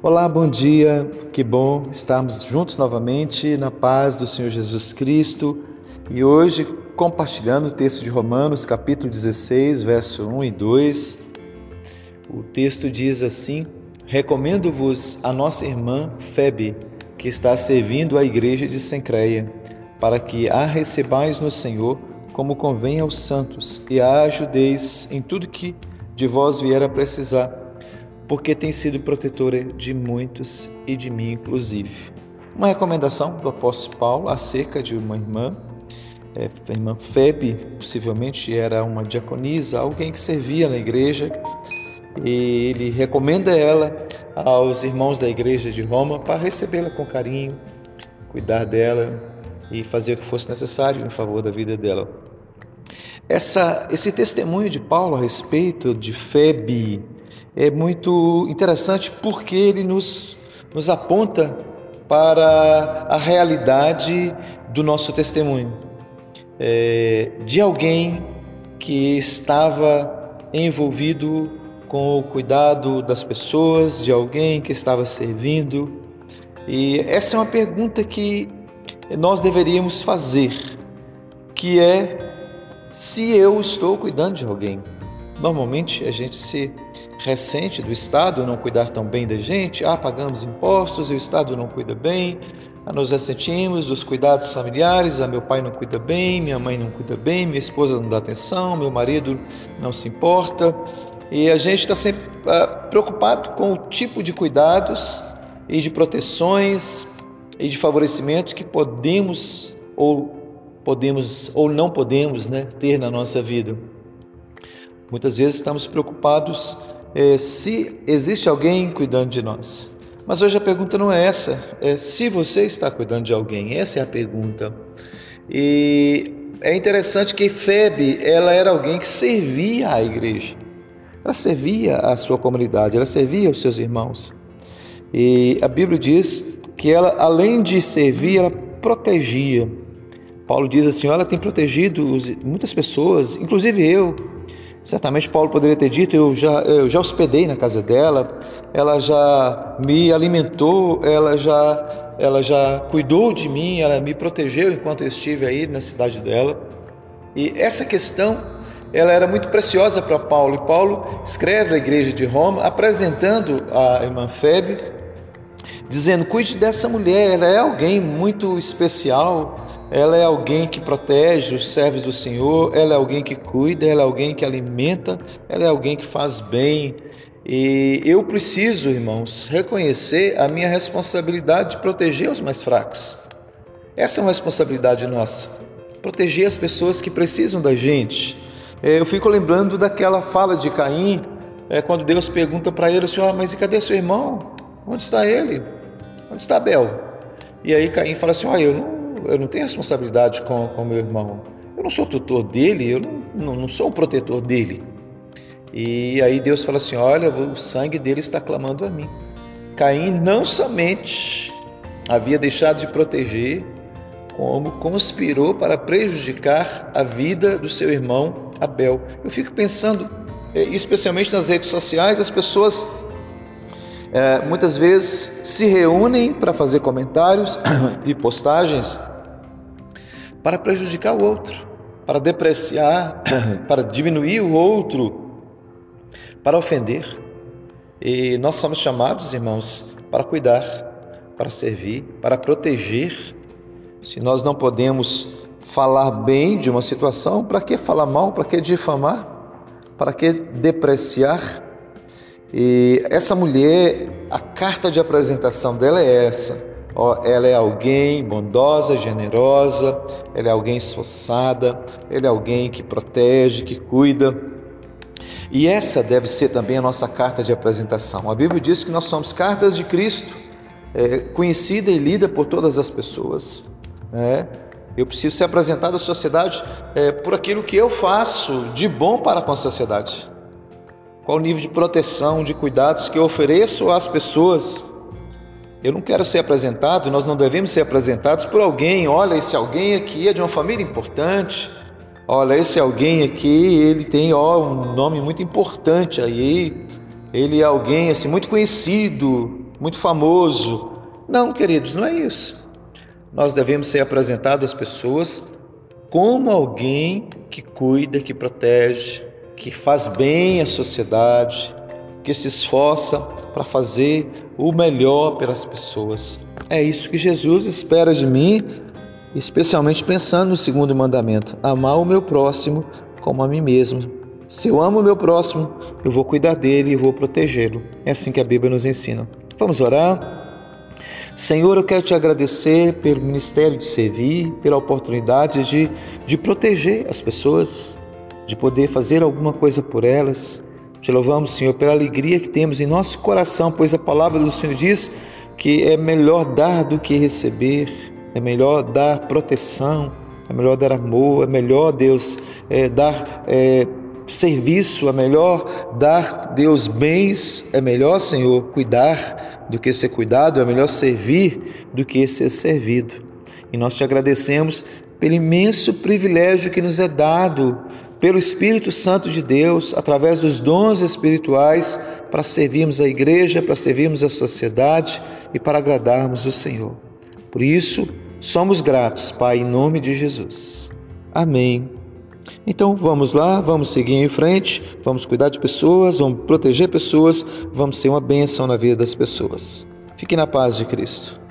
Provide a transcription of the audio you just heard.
Olá, bom dia. Que bom estarmos juntos novamente na paz do Senhor Jesus Cristo e hoje compartilhando o texto de Romanos, capítulo 16, verso 1 e 2. O texto diz assim: Recomendo-vos a nossa irmã Febe, que está servindo a igreja de Sencreia, para que a recebais no Senhor como convém aos santos e a ajudeis em tudo que de vós vier a precisar porque tem sido protetora de muitos e de mim, inclusive. Uma recomendação do apóstolo Paulo acerca de uma irmã, é, a irmã Febe, possivelmente era uma diaconisa, alguém que servia na igreja, e ele recomenda ela aos irmãos da igreja de Roma para recebê-la com carinho, cuidar dela e fazer o que fosse necessário em favor da vida dela. Essa, esse testemunho de Paulo a respeito de Febe, é muito interessante porque ele nos, nos aponta para a realidade do nosso testemunho, é, de alguém que estava envolvido com o cuidado das pessoas, de alguém que estava servindo. E essa é uma pergunta que nós deveríamos fazer, que é se eu estou cuidando de alguém. Normalmente a gente se recente do Estado não cuidar tão bem da gente, ah, pagamos impostos e o Estado não cuida bem, ah, nos ressentimos dos cuidados familiares, ah, meu pai não cuida bem, minha mãe não cuida bem, minha esposa não dá atenção, meu marido não se importa, e a gente está sempre ah, preocupado com o tipo de cuidados e de proteções e de favorecimentos que podemos ou podemos ou não podemos né, ter na nossa vida. Muitas vezes estamos preocupados é, se existe alguém cuidando de nós. Mas hoje a pergunta não é essa, é se você está cuidando de alguém. Essa é a pergunta. E é interessante que Febe, ela era alguém que servia à igreja. Ela servia à sua comunidade, ela servia aos seus irmãos. E a Bíblia diz que ela, além de servir, ela protegia. Paulo diz assim: ela tem protegido muitas pessoas, inclusive eu, Certamente Paulo poderia ter dito: eu já, eu já hospedei na casa dela, ela já me alimentou, ela já, ela já cuidou de mim, ela me protegeu enquanto eu estive aí na cidade dela. E essa questão ela era muito preciosa para Paulo. E Paulo escreve à igreja de Roma, apresentando a irmã Febe, dizendo: cuide dessa mulher, ela é alguém muito especial ela é alguém que protege os servos do Senhor, ela é alguém que cuida, ela é alguém que alimenta, ela é alguém que faz bem. E eu preciso, irmãos, reconhecer a minha responsabilidade de proteger os mais fracos. Essa é uma responsabilidade nossa. Proteger as pessoas que precisam da gente. É, eu fico lembrando daquela fala de Caim, é, quando Deus pergunta para ele, Senhor, mas e cadê seu irmão? Onde está ele? Onde está Abel? E aí Caim fala assim, ah, eu não eu não tenho responsabilidade com o meu irmão. Eu não sou tutor dele, eu não, não, sou o protetor dele. E aí Deus fala assim: Olha, o sangue dele está clamando a mim. Caim não somente havia deixado de proteger, como conspirou para prejudicar a vida do seu irmão Abel. Eu fico pensando, eh, especialmente nas redes sociais, as pessoas é, muitas vezes se reúnem para fazer comentários e postagens para prejudicar o outro, para depreciar, para diminuir o outro, para ofender. E nós somos chamados, irmãos, para cuidar, para servir, para proteger. Se nós não podemos falar bem de uma situação, para que falar mal? Para que difamar? Para que depreciar? E essa mulher, a carta de apresentação dela é essa. Ela é alguém bondosa, generosa, ela é alguém esforçada, ela é alguém que protege, que cuida. E essa deve ser também a nossa carta de apresentação. A Bíblia diz que nós somos cartas de Cristo, é, conhecida e lida por todas as pessoas. Né? Eu preciso ser apresentado à sociedade é, por aquilo que eu faço de bom para com a sociedade. Qual o nível de proteção, de cuidados que eu ofereço às pessoas? Eu não quero ser apresentado, nós não devemos ser apresentados por alguém. Olha, esse alguém aqui é de uma família importante. Olha, esse alguém aqui, ele tem ó, um nome muito importante aí. Ele é alguém assim muito conhecido. muito famoso. Não, queridos, não é isso. Nós devemos ser apresentados às pessoas como alguém que cuida, que protege, que faz bem à sociedade, que se esforça para fazer o melhor pelas pessoas. É isso que Jesus espera de mim, especialmente pensando no segundo mandamento: amar o meu próximo como a mim mesmo. Se eu amo o meu próximo, eu vou cuidar dele e vou protegê-lo. É assim que a Bíblia nos ensina. Vamos orar? Senhor, eu quero te agradecer pelo ministério de servir, pela oportunidade de, de proteger as pessoas, de poder fazer alguma coisa por elas. Te louvamos, Senhor, pela alegria que temos em nosso coração, pois a palavra do Senhor diz que é melhor dar do que receber, é melhor dar proteção, é melhor dar amor, é melhor, Deus, é, dar é, serviço, é melhor dar Deus bens, é melhor, Senhor, cuidar do que ser cuidado, é melhor servir do que ser servido. E nós te agradecemos pelo imenso privilégio que nos é dado pelo Espírito Santo de Deus, através dos dons espirituais, para servirmos a igreja, para servirmos a sociedade e para agradarmos o Senhor. Por isso, somos gratos, Pai, em nome de Jesus. Amém. Então vamos lá, vamos seguir em frente, vamos cuidar de pessoas, vamos proteger pessoas, vamos ser uma bênção na vida das pessoas. Fique na paz de Cristo.